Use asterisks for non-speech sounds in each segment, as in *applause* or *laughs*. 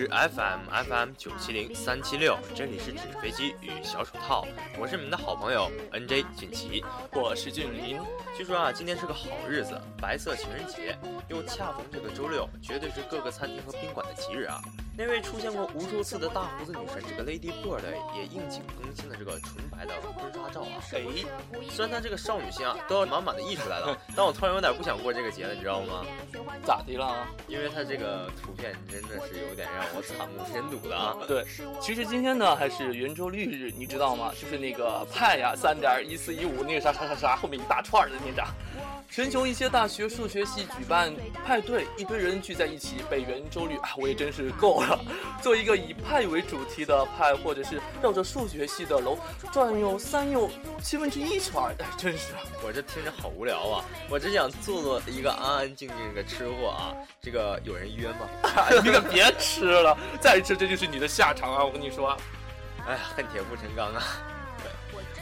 是 FM FM 九七零三七六，这里是纸飞机与小手套，我是你们的好朋友 NJ 俊奇，我是俊林。据说啊，今天是个好日子，白色情人节，又恰逢这个周六，绝对是各个餐厅和宾馆的吉日啊。那位出现过无数次的大胡子女神，这个 Lady Bird 也应景更新了这个纯白的婚纱照啊。哎，虽然她这个少女心啊都要满满的溢出来了，但我突然有点不想过这个节了，你知道吗？咋的了？因为她这个图片真的是有点让我惨不忍睹的啊。对，其实今天呢还是圆周率日，你知道吗？就是那个派呀，三点一四一五那个啥啥啥啥后面一大串的那张。全球一些大学数学系举办派对，一堆人聚在一起背圆周率啊，我也真是够了。做一个以派为主题的派，或者是绕着数学系的楼转悠三又七分之一圈，哎，真是，*laughs* 我这听着好无聊啊！我只想做做一个安安静静的吃货啊。这个有人约吗？*laughs* 你可别吃了，再吃这就是你的下场啊！我跟你说，哎呀，恨铁不成钢啊。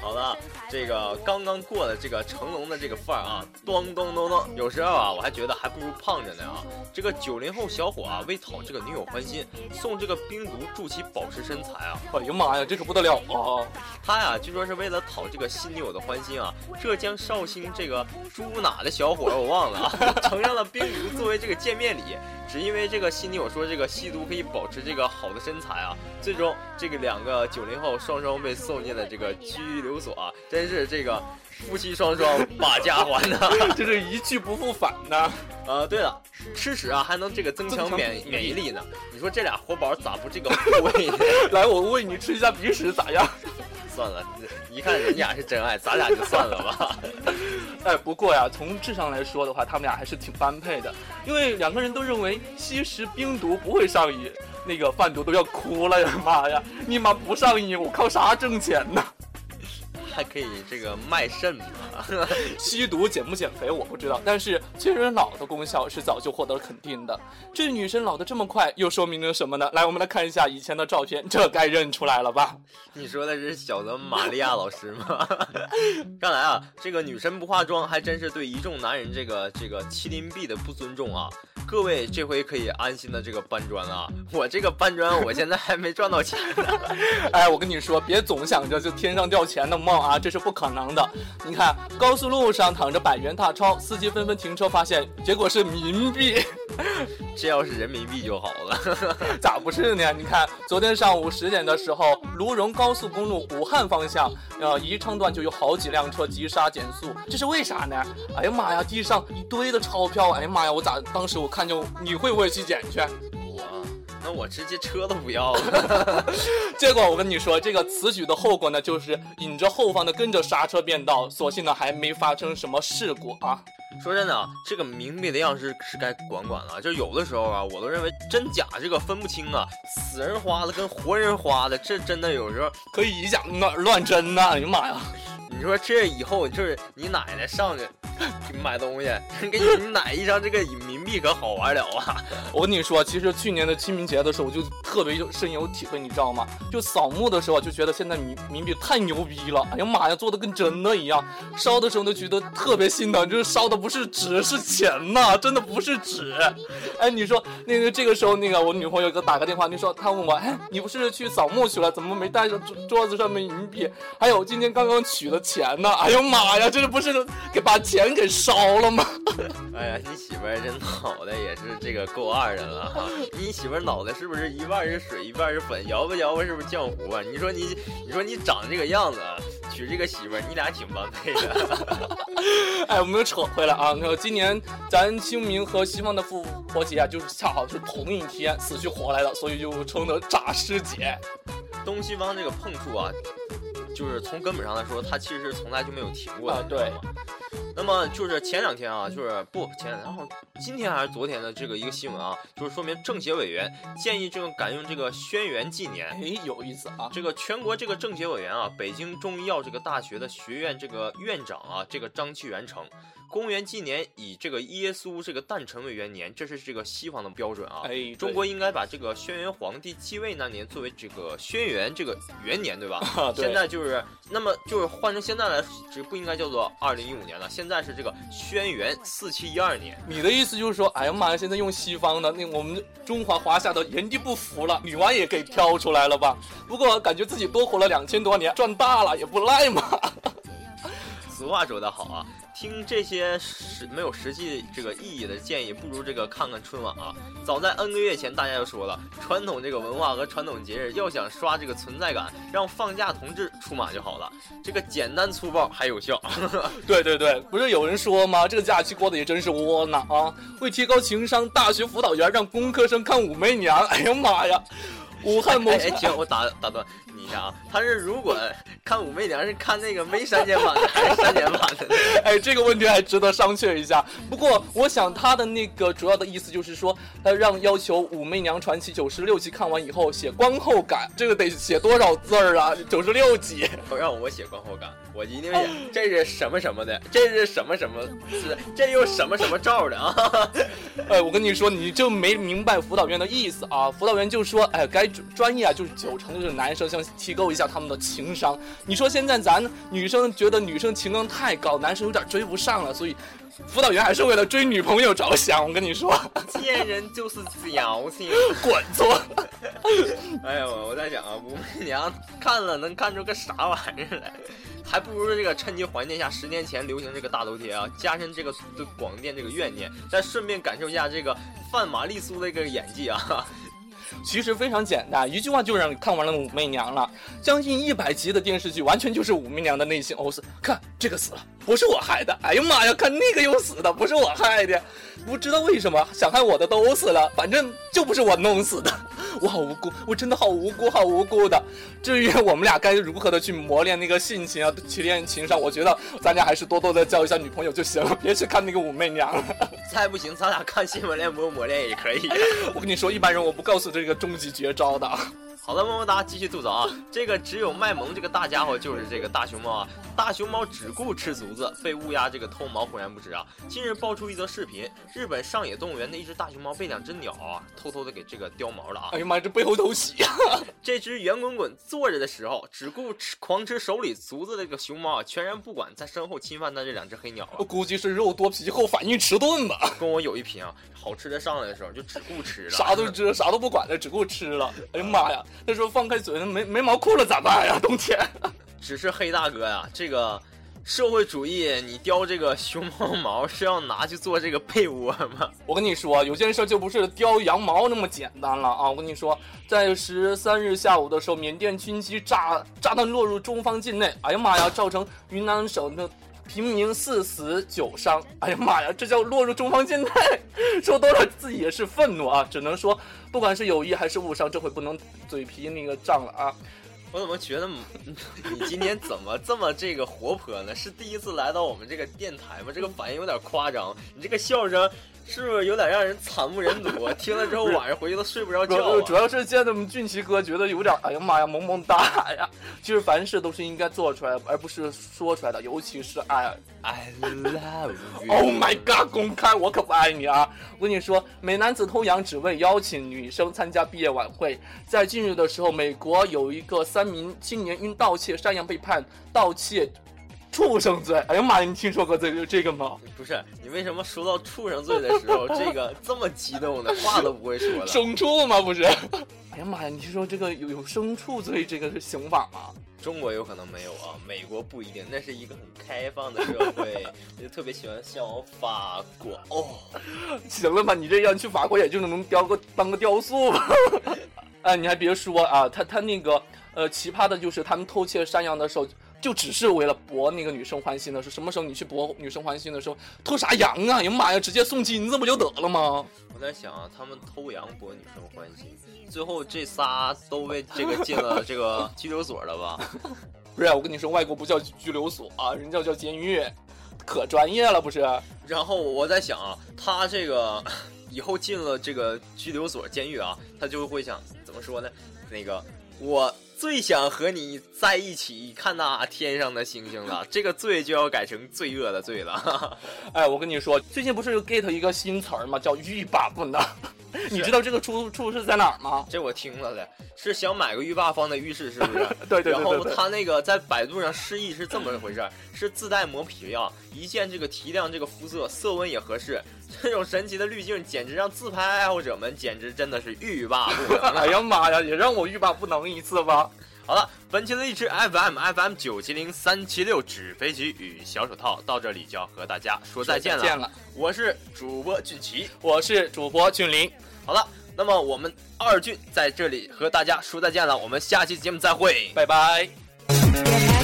好了，这个刚刚过了这个成龙的这个范儿啊，咚咚咚咚。有时候啊，我还觉得还不如胖着呢啊。这个九零后小伙啊，为讨这个女友欢心，送这个冰毒助其保持身材啊。哎呀妈呀，这可不得了啊！他呀，据说是为了讨这个新女友的欢心啊。浙江绍兴这个猪哪的小伙我忘了啊，*laughs* 承认了冰毒作为这个见面礼。只因为这个新女友说这个吸毒可以保持这个好的身材啊，最终这个两个九零后双双被送进了这个拘留所啊，真是这个夫妻双双把家还呐，*laughs* 这是一去不复返呐。呃，对了，吃屎啊还能这个增强免免疫力呢，你说这俩活宝咋不这个 *laughs* 互喂呢？*laughs* 来，我喂你吃一下鼻屎咋样？算了，一看人家是真爱，咱俩就算了吧。哎，不过呀，从智商来说的话，他们俩还是挺般配的，因为两个人都认为吸食冰毒不会上瘾，那个贩毒都要哭了呀！妈呀，你妈不上瘾，我靠啥挣钱呢？还可以这个卖肾嘛？*laughs* 吸毒减不减肥我不知道，但是催人老的功效是早就获得了肯定的。这女生老的这么快，又说明了什么呢？来，我们来看一下以前的照片，这该认出来了吧？*laughs* 你说的是小泽玛利亚老师吗？*laughs* 看来啊，这个女神不化妆，还真是对一众男人这个这个麒麟臂的不尊重啊！各位，这回可以安心的这个搬砖了。我这个搬砖，我现在还没赚到钱呢。哎，我跟你说，别总想着就天上掉钱的梦啊，这是不可能的。你看，高速路上躺着百元大钞，司机纷纷停车，发现结果是冥币。*laughs* 这要是人民币就好了，*laughs* 咋不是呢？你看，昨天上午十点的时候，卢荣高速公路武汉方向，呃，宜昌段就有好几辆车急刹减速，这是为啥呢？哎呀妈呀，地上一堆的钞票，哎呀妈呀，我咋当时我看见你会不会去捡去？我，那我直接车都不要了。*laughs* 结果我跟你说，这个此举的后果呢，就是引着后方的跟着刹车变道，所幸呢还没发生什么事故啊。说真的啊，这个冥币的样式是该管管了。就有的时候啊，我都认为真假这个分不清啊，死人花的跟活人花的，这真的有时候可以以假乱乱真呐！哎呀妈呀，你说这以后就是你奶奶上去买东西，*laughs* 给你你奶一张这个冥这可好玩了啊！*laughs* 我跟你说，其实去年的清明节的时候，我就特别有深有体会，你知道吗？就扫墓的时候就觉得现在冥冥币太牛逼了，哎呀妈呀，做的跟真的一样。烧的时候都觉得特别心疼，就是烧的不是纸是钱呐，真的不是纸。哎，你说那个这个时候那个我女朋友给我打个电话，你说她问我，哎，你不是去扫墓去了，怎么没带上桌子上面冥币？还有今天刚刚取的钱呢？*laughs* 哎呦妈呀，这不是给把钱给烧了吗？*laughs* 哎呀，你媳妇儿这脑袋也是这个够二的了哈！你媳妇脑袋是不是一半是水一半是粉，摇吧摇吧是不是浆糊啊？你说你，你说你长这个样子，娶这个媳妇，你俩挺般配的。*laughs* 哎，我们又扯回来啊！那个今年咱清明和西方的复活节啊，就是恰好是同一天，死去活来的，所以就称得诈尸节。东西方这个碰触啊，就是从根本上来说，它其实从来就没有停过的。对。那么就是前两天啊，就是不前两天，然后今天还是昨天的这个一个新闻啊，就是说明政协委员建议这个改用这个轩辕纪年，哎，有意思啊。这个全国这个政协委员啊，北京中医药这个大学的学院这个院长啊，这个张其元称，公元纪年以这个耶稣这个诞辰为元年，这是这个西方的标准啊。哎，中国应该把这个轩辕皇帝继位那年作为这个轩辕这个元年，对吧？现在就是那么就是换成现在来，这不应该叫做二零一五年了，现现在是这个轩辕四七一二年。你的意思就是说，哎呀妈呀，现在用西方的，那我们中华华夏的炎帝不服了，女娲也给挑出来了吧？*laughs* 不过感觉自己多活了两千多年，赚大了也不赖嘛。*laughs* 俗话说得好啊，听这些实没有实际这个意义的建议，不如这个看看春晚啊。早在 N 个月前，大家就说了，传统这个文化和传统节日要想刷这个存在感，让放假同志出马就好了。这个简单粗暴还有效。*laughs* *laughs* 对对对，不是有人说吗？这个假期过得也真是窝囊啊！为提高情商，大学辅导员让工科生看武媚娘。哎呀妈呀！武汉某哎，停，我打打断你一下啊！他是如果看武媚娘是看那个没删减版的还是删减版的？*laughs* 哎，这个问题还值得商榷一下。不过我想他的那个主要的意思就是说，他让要求《武媚娘传奇》九十六集看完以后写观后感，这个得写多少字儿啊？九十六集，让我写观后感，我一定写这是什么什么的，这是什么什么是这又什么什么照的啊？*laughs* 哎，我跟你说，你就没明白辅导员的意思啊！辅导员就说，哎，该。专业啊，就是九成就是男生想提高一下他们的情商。你说现在咱女生觉得女生情商太高，男生有点追不上了，所以辅导员还是为了追女朋友着想。我跟你说，贱人就是矫情，*laughs* 滚错。*laughs* 哎呦，我在想啊，武媚娘看了能看出个啥玩意儿来？还不如这个趁机怀念一下十年前流行这个大头贴啊，加深这个对广电这个怨念，再顺便感受一下这个范玛丽苏的一个演技啊。其实非常简单，一句话就让你看完了武媚娘了。将近一百集的电视剧，完全就是武媚娘的内心 OS。看这个死了，不是我害的。哎呀妈呀，看那个又死的，不是我害的。不知道为什么想害我的都死了，反正就不是我弄死的。我好无辜，我真的好无辜，好无辜的。至于我们俩该如何的去磨练那个性情啊，去练情商，我觉得咱俩还是多多的交一下女朋友就行了，别去看那个武媚娘了。*laughs* 再不行，咱俩看新闻联播磨练也可以。*laughs* 我跟你说，一般人我不告诉这个终极绝招的。好的，么么哒，继续吐槽啊！这个只有卖萌这个大家伙就是这个大熊猫啊！大熊猫只顾吃竹子，被乌鸦这个偷毛浑然不知啊！近日爆出一则视频，日本上野动物园的一只大熊猫被两只鸟啊偷偷的给这个叼毛了啊！哎呀妈，这背后偷袭啊！这只圆滚滚坐着的时候，只顾吃狂吃手里竹子的这个熊猫啊，全然不管在身后侵犯的这两只黑鸟啊！我估计是肉多皮厚，反应迟钝吧。跟我有一拼啊！好吃的上来的时候就只顾吃了，啥都吃，啥都不管了，只顾吃了。哎呀妈呀！他说放开嘴，没没毛裤了咋办呀？冬天，*laughs* 只是黑大哥呀，这个社会主义，你叼这个熊猫毛是要拿去做这个被窝吗？我跟你说，有件事就不是叼羊毛那么简单了啊！我跟你说，在十三日下午的时候，缅甸军机炸炸弹落入中方境内，哎呀妈呀，造成云南省的。平民四死九伤，哎呀妈呀，这叫落入中方境内，说多了自己也是愤怒啊！只能说，不管是有意还是误伤，这回不能嘴皮那个仗了啊！我怎么觉得你今天怎么这么这个活泼呢？是第一次来到我们这个电台吗？这个反应有点夸张，你这个笑声。是不是有点让人惨不忍睹？*laughs* 听了之后晚上回去都睡不着觉。主要是见到我们俊奇哥，觉得有点，哎呀妈呀，萌萌哒呀！其实凡事都是应该做出来，而不是说出来的。尤其是爱，I love you。Oh my god！公开，我可不爱你啊！我跟你说，美男子偷羊只为邀请女生参加毕业晚会。在近日的时候，美国有一个三名青年因盗窃山羊被判盗窃。畜生罪！哎呀妈呀，你听说过这个这个吗？不是，你为什么说到畜生罪的时候，这个这么激动呢？话都不会说了。牲畜吗？不是。*laughs* 哎呀妈呀，你听说这个有有牲畜罪这个是刑法吗？中国有可能没有啊，美国不一定。那是一个很开放的社会，我就特别喜欢向往法国。*laughs* 哦，行了吧，你这样去法国也就能雕个当个雕塑吧。*laughs* 哎，你还别说啊，他他那个呃奇葩的就是他们偷窃山羊的时候。就只是为了博那个女生欢心的，是什么时候你去博女生欢心的时候偷啥羊啊？哎呀妈呀，直接送金子不就得了吗？我在想啊，他们偷羊博女生欢心，最后这仨都被这个进了这个拘留所了吧？*laughs* 不是，我跟你说，外国不叫拘留所啊，人家叫监狱，可专业了不是？然后我在想啊，他这个 *laughs* 以后进了这个拘留所、监狱啊，他就会想怎么说呢？那个。我最想和你在一起看那天上的星星了。*laughs* 这个罪就要改成罪恶的罪了。*laughs* 哎，我跟你说，最近不是有 get 一个新词儿吗？叫欲罢不能。你知道这个出处是在哪儿吗？这我听了的，是想买个浴霸放在浴室，是不是？*laughs* 对对对对然后对他那个在百度上释义是这么回事儿，是自带磨皮啊，一键这个提亮这个肤色，色温也合适。*laughs* 这种神奇的滤镜，简直让自拍爱好者们简直真的是欲罢不能啊。*laughs* 哎呀妈呀，也让我欲罢不能一次吧。好了，本期的荔枝 FM FM 九七零三七六纸飞机与小手套到这里就要和大家说再见了。再见了，我是主播俊奇。我是主播俊林。好了，那么我们二俊在这里和大家说再见了，我们下期节目再会。拜拜。